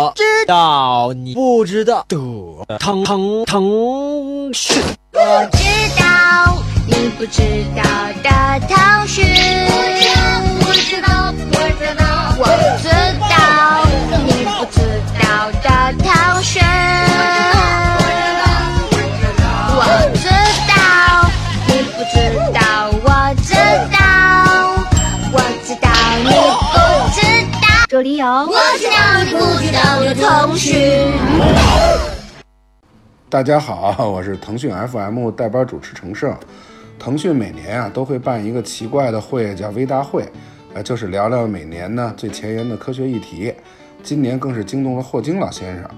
我知道你不知道的腾腾腾讯。我知道你不知道的腾讯。我知道，我知道，我知道你不知道的道你不知道的腾讯。大家好，我是腾讯 FM 代班主持程胜。腾讯每年啊都会办一个奇怪的会，叫微大会，呃，就是聊聊每年呢最前沿的科学议题。今年更是惊动了霍金老先生。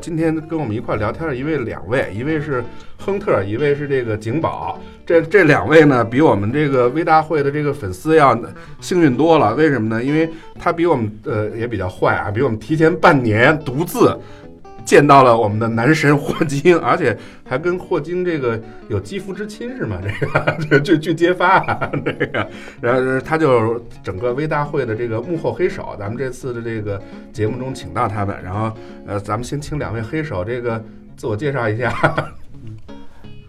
今天跟我们一块聊天的一位两位，一位是亨特，一位是这个景宝。这这两位呢，比我们这个微大会的这个粉丝要幸运多了。为什么呢？因为他比我们呃也比较坏啊，比我们提前半年独自。见到了我们的男神霍金，而且还跟霍金这个有肌肤之亲是吗？这个这据揭发，这个，然后他就整个微大会的这个幕后黑手，咱们这次的这个节目中请到他们，然后呃，咱们先请两位黑手这个自我介绍一下。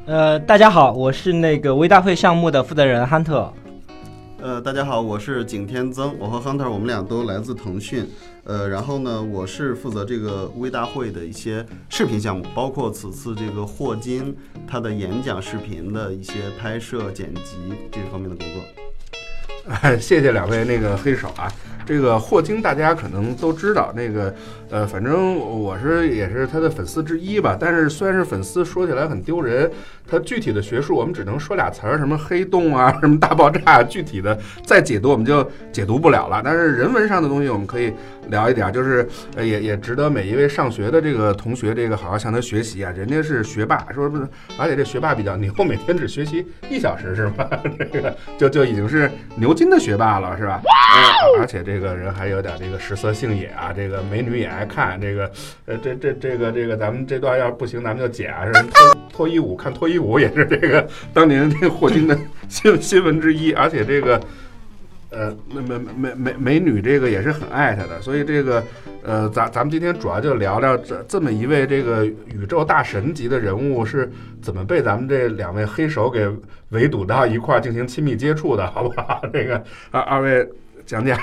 呃，大家好，我是那个微大会项目的负责人汉特。呃，大家好，我是景天增，我和 Hunter 我们俩都来自腾讯。呃，然后呢，我是负责这个微大会的一些视频项目，包括此次这个霍金他的演讲视频的一些拍摄、剪辑这方面的工作。谢谢两位那个黑手啊，这个霍金大家可能都知道，那个呃，反正我是也是他的粉丝之一吧。但是虽然是粉丝，说起来很丢人。他具体的学术我们只能说俩词儿，什么黑洞啊，什么大爆炸，具体的再解读我们就解读不了了。但是人文上的东西我们可以聊一点，就是呃也也值得每一位上学的这个同学这个好好向他学习啊。人家是学霸，说不是，而且这学霸比较牛，每天只学习一小时是吧？这个就就已经是牛津的学霸了是吧？而且这个这个人还有点这个食色性也啊，这个美女也爱看，这个呃这这这个这个咱们这段要是不行咱们就剪啊，是，脱脱衣舞看脱衣。舞也是这个当年这个霍金的新 新闻之一，而且这个呃美美美美美女这个也是很爱他的，所以这个呃咱咱们今天主要就聊聊这这么一位这个宇宙大神级的人物是怎么被咱们这两位黑手给围堵到一块进行亲密接触的，好不好？这个二二位讲讲。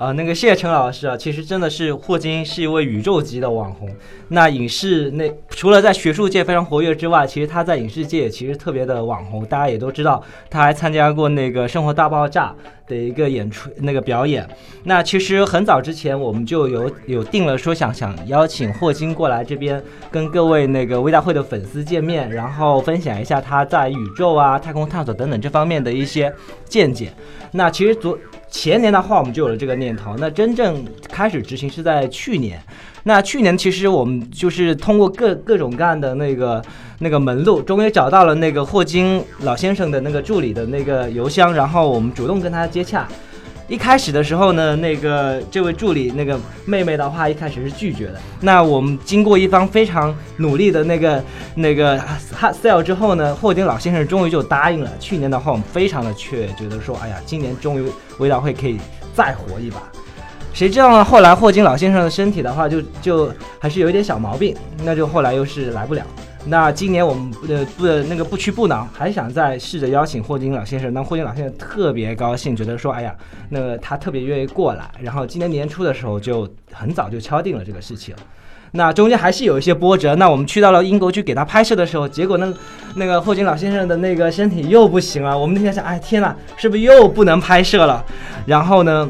啊，那个谢谢陈老师啊，其实真的是霍金是一位宇宙级的网红。那影视那除了在学术界非常活跃之外，其实他在影视界也其实特别的网红。大家也都知道，他还参加过那个《生活大爆炸》的一个演出那个表演。那其实很早之前我们就有有定了说想想邀请霍金过来这边跟各位那个微大会的粉丝见面，然后分享一下他在宇宙啊、太空探索等等这方面的一些见解。那其实昨。前年的话，我们就有了这个念头。那真正开始执行是在去年。那去年其实我们就是通过各各种各样的那个那个门路，终于找到了那个霍金老先生的那个助理的那个邮箱，然后我们主动跟他接洽。一开始的时候呢，那个这位助理那个妹妹的话，一开始是拒绝的。那我们经过一方非常努力的那个那个 hard sell 之后呢，霍金老先生终于就答应了。去年的话，我们非常的缺，觉得说，哎呀，今年终于微大会可以再活一把。谁知道呢？后来霍金老先生的身体的话，就就还是有一点小毛病，那就后来又是来不了。那今年我们呃不那个不屈不挠，还想再试着邀请霍金老先生。那霍金老先生特别高兴，觉得说，哎呀，那个他特别愿意过来。然后今年年初的时候就很早就敲定了这个事情。那中间还是有一些波折。那我们去到了英国去给他拍摄的时候，结果呢，那个霍金老先生的那个身体又不行了。我们那天想，哎天呐，是不是又不能拍摄了？然后呢？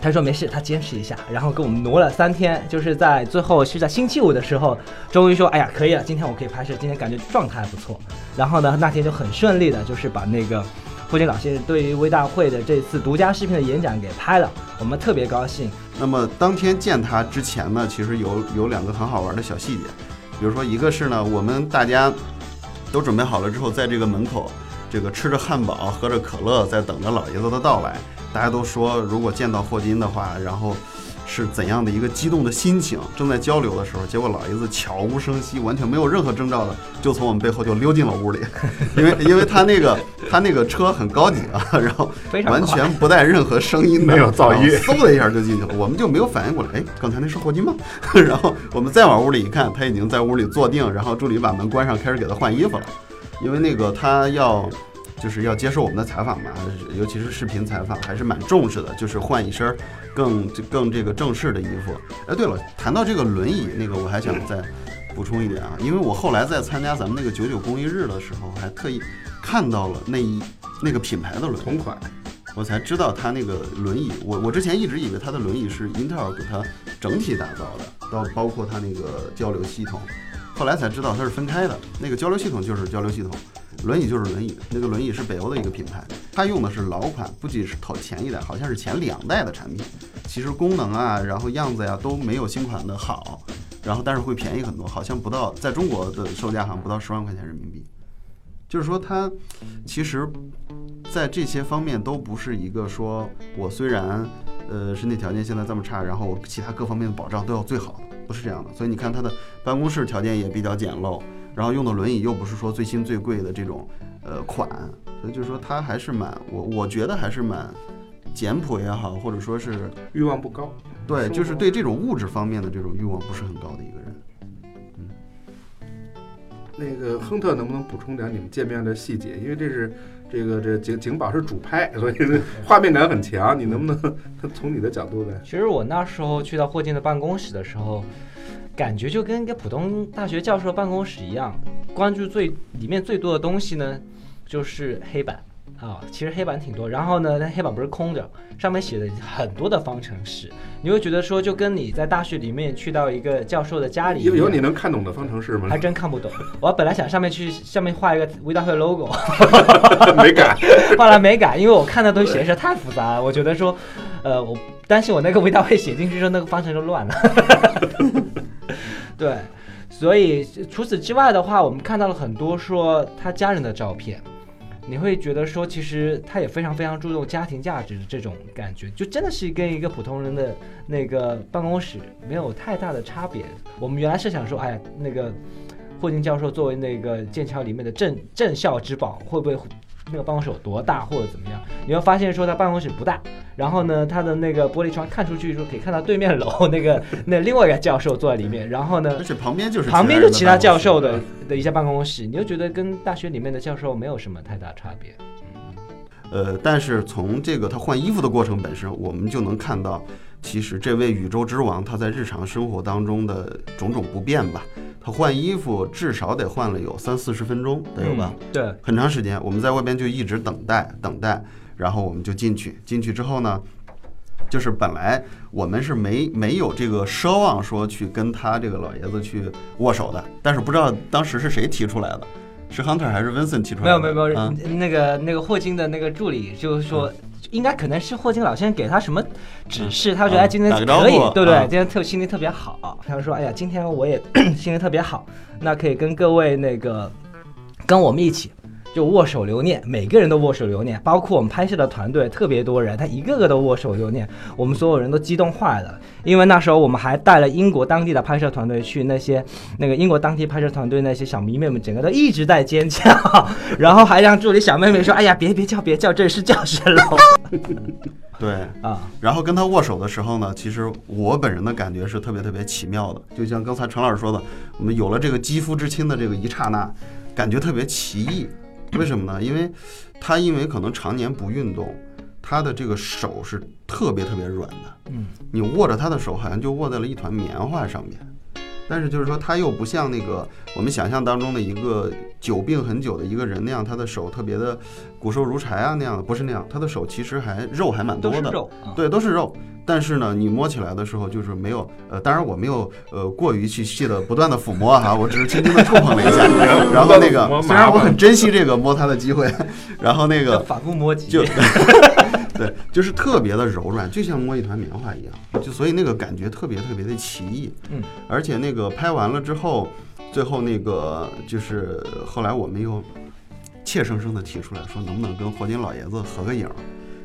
他说没事，他坚持一下，然后给我们挪了三天，就是在最后是在星期五的时候，终于说，哎呀，可以了，今天我可以拍摄，今天感觉状态还不错。然后呢，那天就很顺利的，就是把那个霍金老先生对于微大会的这次独家视频的演讲给拍了，我们特别高兴。那么当天见他之前呢，其实有有两个很好玩的小细节，比如说一个是呢，我们大家都准备好了之后，在这个门口，这个吃着汉堡，喝着可乐，在等着老爷子的到来。大家都说，如果见到霍金的话，然后是怎样的一个激动的心情，正在交流的时候，结果老爷子悄无声息，完全没有任何征兆的，就从我们背后就溜进了屋里，因为因为他那个他那个车很高级啊，然后完全不带任何声音的，没有噪音嗖的一下就进去了，我们就没有反应过来，哎，刚才那是霍金吗？然后我们再往屋里一看，他已经在屋里坐定，然后助理把门关上，开始给他换衣服了，因为那个他要。就是要接受我们的采访嘛，尤其是视频采访，还是蛮重视的。就是换一身更更这个正式的衣服。哎，对了，谈到这个轮椅，那个我还想再补充一点啊，因为我后来在参加咱们那个九九公益日的时候，还特意看到了那一那个品牌的轮椅，同款，我才知道它那个轮椅，我我之前一直以为它的轮椅是英特尔给它整体打造的，到包括它那个交流系统，后来才知道它是分开的，那个交流系统就是交流系统，轮椅就是轮椅，那个轮椅是北欧的一个品牌，它用的是老款，不仅是头前一代，好像是前两代的产品，其实功能啊，然后样子呀、都没有新款的好，然后但是会便宜很多，好像不到在中国的售价好像不到十万块钱人民币，就是说它其实在这些方面都不是一个说我虽然呃身体条件现在这么差，然后其他各方面的保障都要最好的，不是这样的。所以你看他的办公室条件也比较简陋，然后用的轮椅又不是说最新最贵的这种呃款，所以就是说他还是蛮我我觉得还是蛮简朴也好，或者说是欲望不高。对，就是对这种物质方面的这种欲望不是很高的一个人。嗯那个亨特能不能补充点你们见面的细节？因为这是这个这景景宝是主拍，所以画面感很强。你能不能 从你的角度来？其实我那时候去到霍金的办公室的时候，感觉就跟一个普通大学教授办公室一样，关注最里面最多的东西呢，就是黑板啊，其实黑板挺多。然后呢，那黑板不是空着，上面写的很多的方程式，你会觉得说，就跟你在大学里面去到一个教授的家里，有有你能看懂的方程式吗？还真看不懂。我本来想上面去上面画一个微大会 logo，没改。后来没改，因为我看的东西写的实在太复杂了，我觉得说，呃，我担心我那个微大会写进去之后，那个方程就乱了。对，所以除此之外的话，我们看到了很多说他家人的照片。你会觉得说，其实他也非常非常注重家庭价值的这种感觉，就真的是跟一个普通人的那个办公室没有太大的差别。我们原来是想说，哎，那个霍金教授作为那个剑桥里面的镇镇校之宝，会不会那个办公室有多大或者怎么样？你会发现说他办公室不大，然后呢，他的那个玻璃窗看出去说可以看到对面楼那个那另外一个教授坐在里面，然后呢，而且旁边就是旁边就其他教授的的的一些办公室，你就觉得跟大学里面的教授没有什么太大差别。呃，但是从这个他换衣服的过程本身，我们就能看到，其实这位宇宙之王他在日常生活当中的种种不便吧。他换衣服至少得换了有三四十分钟，得有吧？嗯对，很长时间，我们在外边就一直等待等待，然后我们就进去。进去之后呢，就是本来我们是没没有这个奢望说去跟他这个老爷子去握手的，但是不知道当时是谁提出来的，是 Hunter 还是 Vincent 提出来的？没有没有没有，啊那个那个霍金的那个助理就是说。应该可能是霍金老先生给他什么指示，他觉得啊哎今天可以，对不对？啊。今天特心情特别好，他说哎呀今天我也 心情特别好，那可以跟各位那个跟我们一起就握手留念，每个人都握手留念，包括我们拍摄的团队特别多人，他一个个都握手留念，我们所有人都激动坏了。因为那时候我们还带了英国当地的拍摄团队去，那些那个英国当地拍摄团队那些小迷妹们，整个都一直在尖叫，然后还让助理小妹妹说：“哎呀，别别叫别叫，这是教学楼对，啊。然后跟他握手的时候呢，其实我本人的感觉是特别特别奇妙的，就像刚才陈老师说的，我们有了这个肌肤之亲的这个一刹那，感觉特别奇异。为什么呢？因为他因为可能常年不运动，他的这个手是特别特别软的，嗯，你握着他的手好像就握在了一团棉花上面。但是就是说，他又不像那个我们想象当中的一个久病很久的一个人那样，他的手特别的骨瘦如柴啊那样的，不是那样，他的手其实还肉还蛮多的，肉啊。对，都是肉。但是呢，你摸起来的时候就是没有，呃，当然我没有呃过于去细的不断的抚摸哈，我只是轻轻的触碰了一下。然后那个虽然我很珍惜这个摸它的机会，然后那个反复摸几对，就是特别的柔软，就像摸一团棉花一样，就所以那个感觉特别特别的奇异。嗯，而且那个拍完了之后，最后那个就是后来我们又怯生生的提出来说，能不能跟霍金老爷子合个影？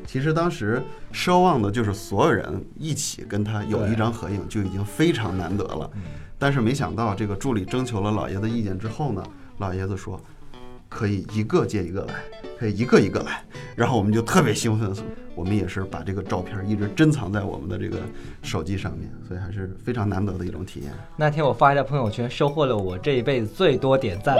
其实当时奢望的就是所有人一起跟他有一张合影，就已经非常难得了。但是没想到，这个助理征求了老爷子意见之后呢，老爷子说可以一个接一个来，可以一个一个来。然后我们就特别兴奋，我们也是把这个照片一直珍藏在我们的这个手机上面，所以还是非常难得的一种体验。那天我发一条朋友圈，收获了我这一辈子最多点赞。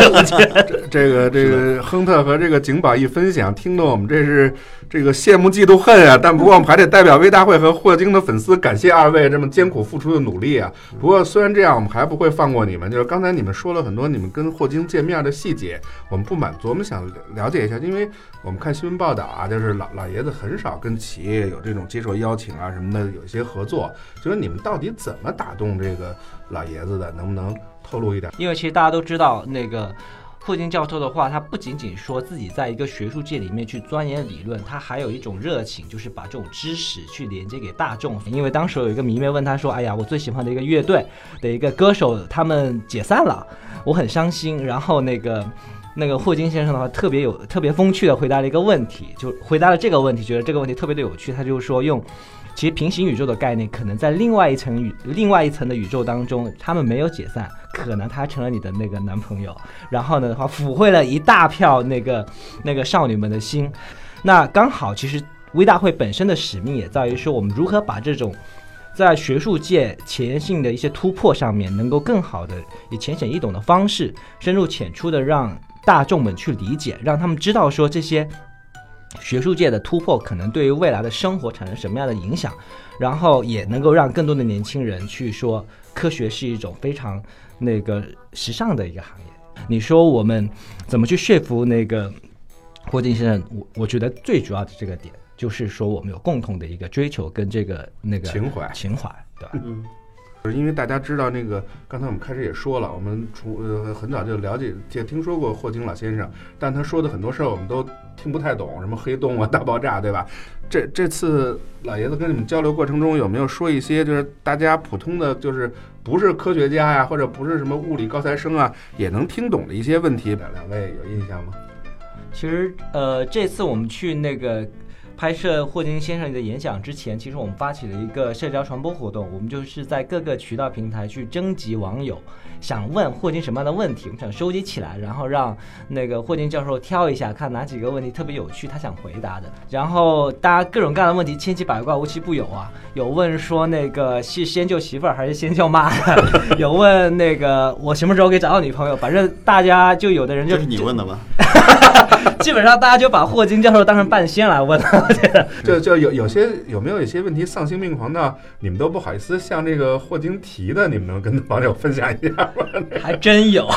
这个这个亨特和这个景宝一分享，听得我们这是这个羡慕嫉妒恨啊！但不过我们还得代表微大会和霍金的粉丝感谢二位这么艰苦付出的努力啊！不过虽然这样，我们还不会放过你们。就是刚才你们说了很多你们跟霍金见面的细节，我们不满足，我们想了解一下，因为我们看新闻报道啊，就是老老爷子很少跟企业有这种接受邀请啊什么的，有一些合作。就是你们到底怎么打动这个老爷子的？能不能透露一点？因为其实大家都知道，那个霍金教授的话，他不仅仅说自己在一个学术界里面去钻研理论，他还有一种热情，就是把这种知识去连接给大众。因为当时有一个迷妹问他说：“哎呀，我最喜欢的一个乐队的一个歌手他们解散了，我很伤心。”然后那个。那个霍金先生的话特别有特别风趣的回答了一个问题，就回答了这个问题，觉得这个问题特别的有趣。他就是说，用其实平行宇宙的概念，可能在另外一层宇另外一层的宇宙当中，他们没有解散，可能他成了你的那个男朋友。然后呢的话，抚慰了一大票那个那个少女们的心。那刚好，其实微大会本身的使命也在于说，我们如何把这种在学术界前沿性的一些突破上面，能够更好的以浅显易懂的方式，深入浅出的让。大众们去理解，让他们知道说这些学术界的突破可能对于未来的生活产生什么样的影响，然后也能够让更多的年轻人去说科学是一种非常那个时尚的一个行业。你说我们怎么去说服那个霍金先生？我我觉得最主要的这个点就是说我们有共同的一个追求跟这个那个情怀情怀，对吧？嗯。因为大家知道那个，刚才我们开始也说了，我们从呃很早就了解也听说过霍金老先生，但他说的很多事儿我们都听不太懂，什么黑洞啊、大爆炸，对吧？这这次老爷子跟你们交流过程中有没有说一些就是大家普通的就是不是科学家呀，或者不是什么物理高材生啊，也能听懂的一些问题？两两位有印象吗？其实呃，这次我们去那个。拍摄霍金先生的演讲之前，其实我们发起了一个社交传播活动，我们就是在各个渠道平台去征集网友想问霍金什么样的问题，我们想收集起来，然后让那个霍金教授挑一下，看哪几个问题特别有趣，他想回答的。然后大家各种各样的问题千奇百怪，无奇不有啊。有问说那个是先救媳妇儿还是先救妈？有问那个我什么时候可以找到女朋友？反正大家就有的人就是你问的吗？基本上大家就把霍金教授当成半仙来问。就就有有些有没有一些问题丧心病狂到你们都不好意思向这个霍金提的，你们能跟网友分享一下吗？还真有，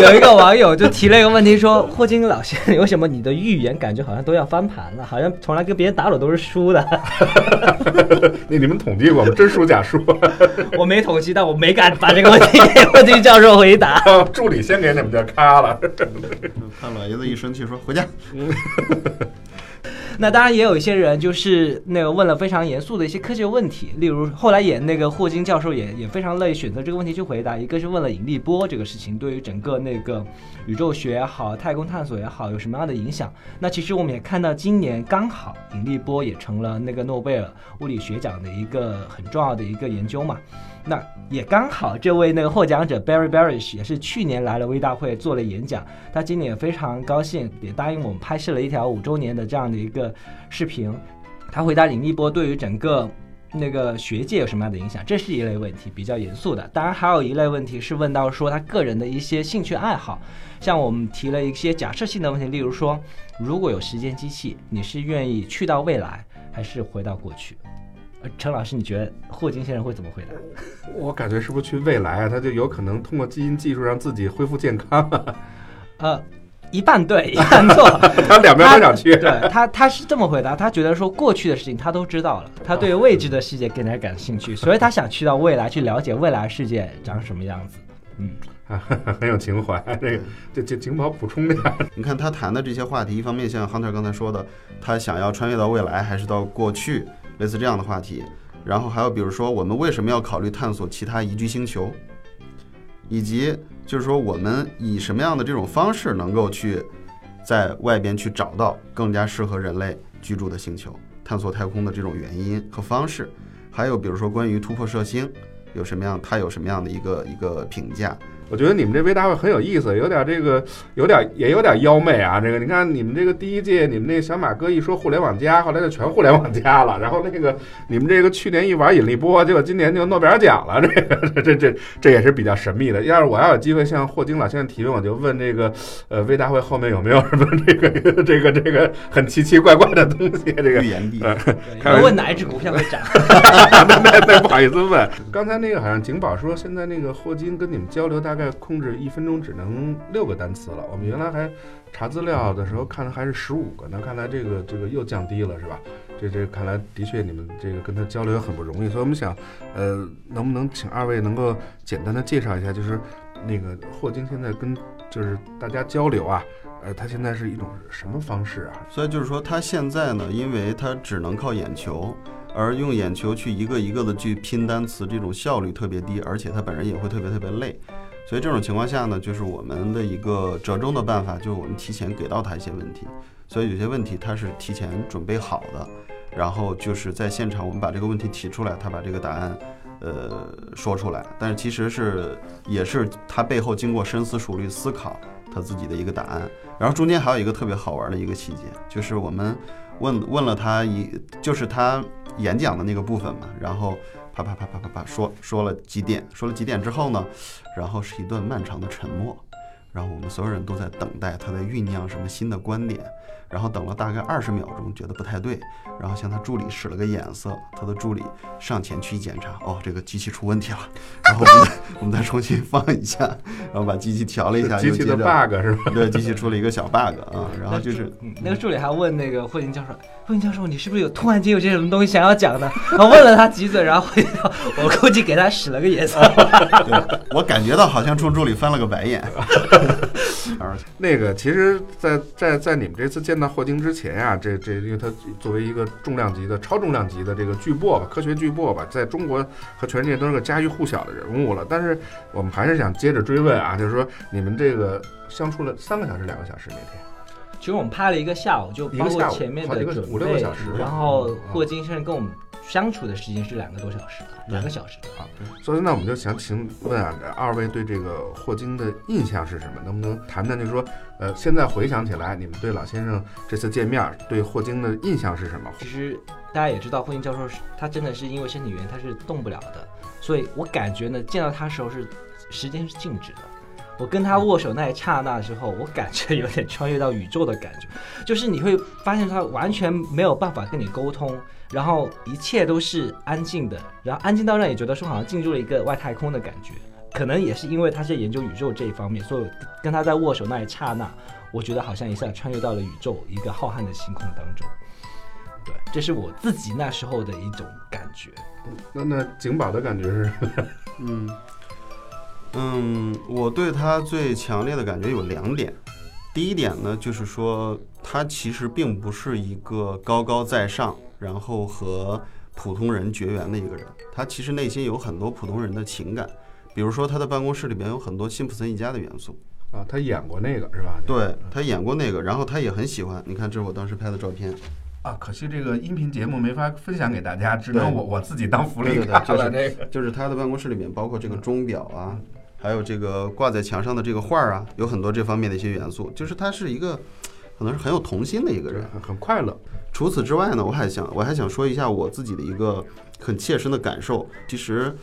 有一个网友就提了一个问题，说霍金老先生，为什么你的预言感觉好像都要翻盘了？好像从来跟别人打赌都是输的。那你们统计过吗？真输假输？我没统计，但我没敢把这个问题给霍金教授回答。助理先给你们就咔了。看老爷子一生气说回家。那当然也有一些人，就是那个问了非常严肃的一些科学问题，例如后来演那个霍金教授也也非常乐意选择这个问题去回答。一个是问了引力波这个事情对于整个那个宇宙学也好、太空探索也好有什么样的影响。那其实我们也看到，今年刚好引力波也成了那个诺贝尔物理学奖的一个很重要的一个研究嘛。那也刚好，这位那个获奖者 Barry Barish 也是去年来了微大会做了演讲，他今年也非常高兴，也答应我们拍摄了一条五周年的这样的一个视频。他回答林立波对于整个那个学界有什么样的影响，这是一类问题，比较严肃的。当然还有一类问题是问到说他个人的一些兴趣爱好，像我们提了一些假设性的问题，例如说如果有时间机器，你是愿意去到未来还是回到过去？陈老师，你觉得霍金先生会怎么回答？我感觉是不是去未来啊？他就有可能通过基因技术让自己恢复健康啊？呃，一半对，一半错。他两边都想去。对他，他是这么回答：他觉得说过去的事情他都知道了，他对未知的世界更加感兴趣，所以他想去到未来去了解未来世界长什么样子。嗯，很有情怀。这个，这这景宝补充点。你看他谈的这些话题，一方面像 Hunter 刚才说的，他想要穿越到未来，还是到过去？类似这样的话题，然后还有比如说，我们为什么要考虑探索其他宜居星球，以及就是说，我们以什么样的这种方式能够去在外边去找到更加适合人类居住的星球，探索太空的这种原因和方式，还有比如说关于突破射星有什么样，它有什么样的一个一个评价。我觉得你们这微大会很有意思，有点这个，有点也有点妖媚啊。这个你看，你们这个第一届，你们那个小马哥一说互联网加，后来就全互联网加了。然后那个你们这个去年一玩引力波，结果今年就诺贝尔奖了。这个这这这也是比较神秘的。要是我要有机会向霍金老先生提问，我就问这个呃微大会后面有没有什么这个 这个这个很奇奇怪怪的东西？这个预言帝，对开玩笑要问哪一只股票会涨？那那那不好意思问。刚才那个好像景宝说，现在那个霍金跟你们交流，大概在控制一分钟只能六个单词了。我们原来还查资料的时候看的还是十五个那，看来这个这个又降低了，是吧？这这看来的确你们这个跟他交流很不容易，所以我们想，呃，能不能请二位能够简单的介绍一下，就是那个霍金现在跟就是大家交流啊，呃，他现在是一种什么方式啊？所以就是说，他现在呢，因为他只能靠眼球，而用眼球去一个一个的去拼单词，这种效率特别低，而且他本人也会特别特别累。所以这种情况下呢，就是我们的一个折中的办法，就是我们提前给到他一些问题。所以有些问题他是提前准备好的，然后就是在现场我们把这个问题提出来，他把这个答案。呃，说出来，但是其实是也是他背后经过深思熟虑思考他自己的一个答案。然后中间还有一个特别好玩的一个细节，就是我们问问了他一，就是他演讲的那个部分嘛，然后啪啪啪啪啪啪说说了几点，说了几点之后呢，然后是一段漫长的沉默，然后我们所有人都在等待他在酝酿什么新的观点，然后等了大概二十秒钟，觉得不太对，然后向他助理使了个眼色，他的助理上前去检查，哦，这个机器出问题了，然后我们再 我们再重新放一下，然后把机器调了一下，机器的又接着 bug 是吧？对，机器出了一个小 bug 啊，然后就是嗯那个助理还问那个霍金教授：“霍金教授，你是不是有突然间有些什么东西想要讲呢？”然后问了他几嘴，然后霍金教我估计给他使了个眼色。对我感觉到好像冲助理翻了个白眼，那个，其实在，在在你们这次见到霍金之前呀、这这因为他作为一个重量级的、超重量级的这个巨擘吧，科学巨擘吧，在中国和全世界都是个家喻户晓的人物了。但是我们还是想接着追问啊，就是说你们这个相处了三个小时、两个小时那天，其实我们拍了一个下午，就包括一个下午前面好几个的准备，五六个小时然后嗯。霍金先生跟我们相处的时间是两个多小时，两个小时啊。所以那，我们就想请问啊，二位对这个霍金的印象是什么？能不能谈谈？就是说，呃，现在回想起来，你们对老先生这次见面，对霍金的印象是什么？其实大家也知道，霍金教授是他真的是因为身体原因他是动不了的，所以我感觉呢，见到他时候是时间是静止的。我跟他握手那一刹那之后，我感觉有点穿越到宇宙的感觉，就是你会发现他完全没有办法跟你沟通，然后一切都是安静的，然后安静到让你觉得说好像进入了一个外太空的感觉。可能也是因为他是研究宇宙这一方面，所以跟他在握手那一刹那，我觉得好像一下穿越到了宇宙一个浩瀚的星空当中。对，这是我自己那时候的一种感觉。那那景宝的感觉是？嗯嗯，我对他最强烈的感觉有两点。第一点呢，就是说他其实并不是一个高高在上，然后和普通人绝缘的一个人。他其实内心有很多普通人的情感，比如说他的办公室里边有很多辛普森一家的元素。啊，他演过那个是吧？对他演过那个，然后他也很喜欢。你看，这是我当时拍的照片。啊，可惜这个音频节目没法分享给大家，只能我我自己当福利看对了这个。就是他的办公室里面，包括这个钟表啊，还有这个挂在墙上的这个画儿啊，有很多这方面的一些元素。就是他是一个，可能是很有童心的一个人。很很快乐，除此之外呢，我还想我还想说一下我自己的一个很切身的感受，其实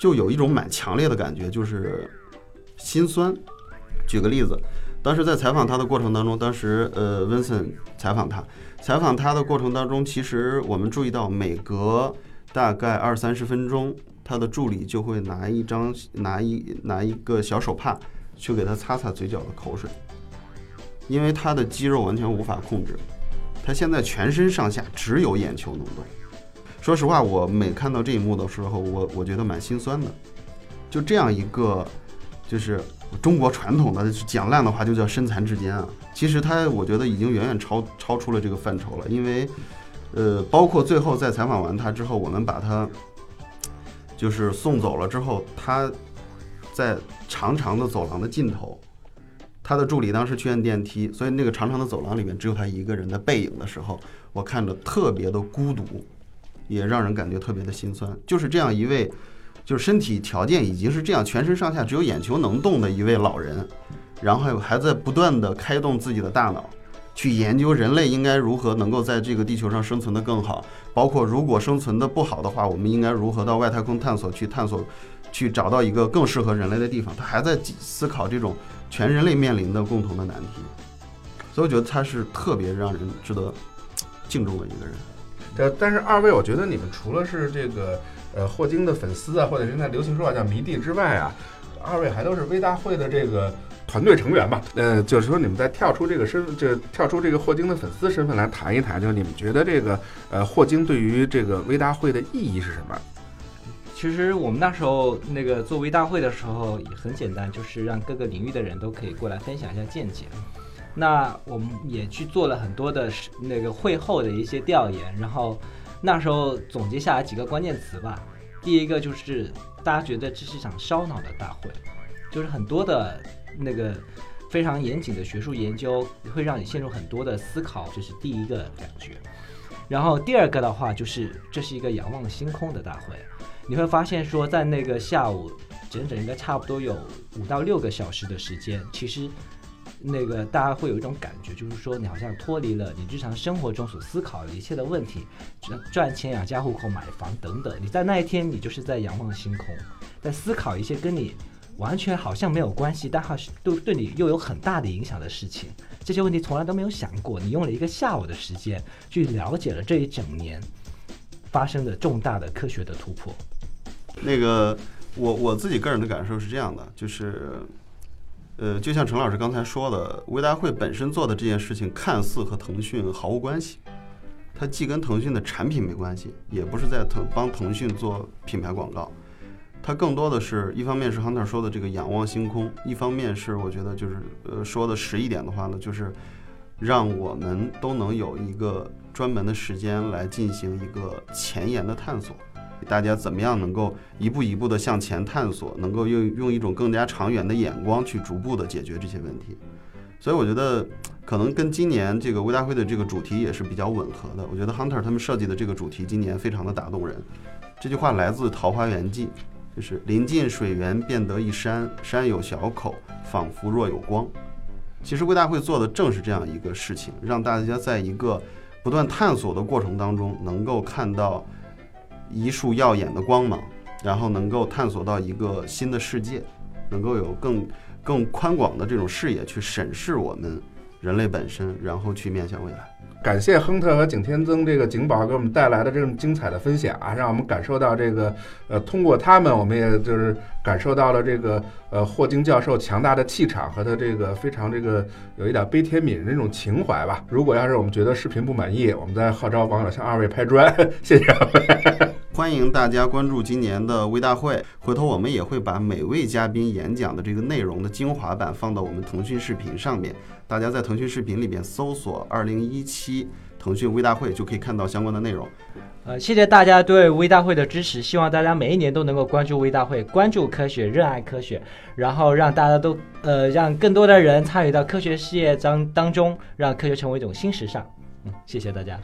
就有一种蛮强烈的感觉，就是心酸。举个例子，当时在采访他的过程当中，当时呃温森采访他，采访他的过程当中，其实我们注意到每隔大概二三十分钟，他的助理就会拿一张拿一拿一个小手帕去给他擦擦嘴角的口水，因为他的肌肉完全无法控制。他现在全身上下只有眼球能动。说实话，我每看到这一幕的时候，我我觉得蛮心酸的。就这样一个，就是中国传统的讲烂的话，就叫身残志坚啊。其实他，我觉得已经远远超超出了这个范畴了。因为，呃，包括最后在采访完他之后，我们把他就是送走了之后，他在长长的走廊的尽头，他的助理当时去按电梯，所以那个长长的走廊里面只有他一个人的背影的时候，我看着特别的孤独，也让人感觉特别的心酸。就是这样一位，就是身体条件已经是这样，全身上下只有眼球能动的一位老人，然后还在不断的开动自己的大脑，去研究人类应该如何能够在这个地球上生存的更好，包括如果生存的不好的话，我们应该如何到外太空探索去探索，去找到一个更适合人类的地方。他还在思考这种全人类面临的共同的难题，所以我觉得他是特别让人值得敬重的一个人。呃，但是二位，我觉得你们除了是这个呃霍金的粉丝啊，或者现在流行说法叫迷弟之外啊，二位还都是微大会的这个团队成员吧？呃，就是说你们再跳出这个身，这跳出这个霍金的粉丝身份来谈一谈，就是你们觉得这个呃霍金对于这个微大会的意义是什么？其实我们那时候那个做微大会的时候也很简单，就是让各个领域的人都可以过来分享一下见解。那我们也去做了很多的那个会后的一些调研，然后那时候总结下来几个关键词吧。第一个就是大家觉得这是一场烧脑的大会，就是很多的那个非常严谨的学术研究会让你陷入很多的思考，这是第一个感觉。然后第二个的话就是这是一个仰望星空的大会，你会发现说在那个下午整整应该差不多有五到六个小时的时间，其实。那个大家会有一种感觉，就是说你好像脱离了你日常生活中所思考的一切的问题，赚赚钱养家糊口、买房等等。你在那一天，你就是在仰望星空，在思考一些跟你完全好像没有关系，但还是对对你又有很大的影响的事情。这些问题从来都没有想过。你用了一个下午的时间去了解了这一整年发生的重大的科学的突破。那个，我我自己个人的感受是这样的，就是。呃，就像陈老师刚才说的，微大会本身做的这件事情看似和腾讯毫无关系，它既跟腾讯的产品没关系，也不是在腾帮腾讯做品牌广告，它更多的是一方面是 Hunter 说的这个仰望星空，一方面是我觉得就是呃说的实一点的话呢，就是让我们都能有一个专门的时间来进行一个前沿的探索。大家怎么样能够一步一步的向前探索，能够用用一种更加长远的眼光去逐步的解决这些问题？所以我觉得可能跟今年这个微大会的这个主题也是比较吻合的。我觉得 Hunter 他们设计的这个主题今年非常的打动人。这句话来自《桃花源记》，就是临近水源便得一山，山有小口，仿佛若有光。其实微大会做的正是这样一个事情，让大家在一个不断探索的过程当中，能够看到。一束耀眼的光芒，然后能够探索到一个新的世界，能够有更更宽广的这种视野去审视我们人类本身，然后去面向未来。感谢亨特和景天增这个景宝给我们带来的这种精彩的分享啊，让我们感受到这个呃，通过他们，我们也就是感受到了这个呃霍金教授强大的气场和他这个非常这个有一点悲天悯人那种情怀吧。如果要是我们觉得视频不满意，我们再号召网友向二位拍砖，谢谢二位。欢迎大家关注今年的微大会，回头我们也会把每位嘉宾演讲的这个内容的精华版放到我们腾讯视频上面，大家在腾讯视频里边搜索“二零一七腾讯微大会”就可以看到相关的内容。呃，谢谢大家对微大会的支持，希望大家每一年都能够关注微大会，关注科学，热爱科学，然后让大家都呃让更多的人参与到科学事业当当中，让科学成为一种新时尚。嗯，谢谢大家。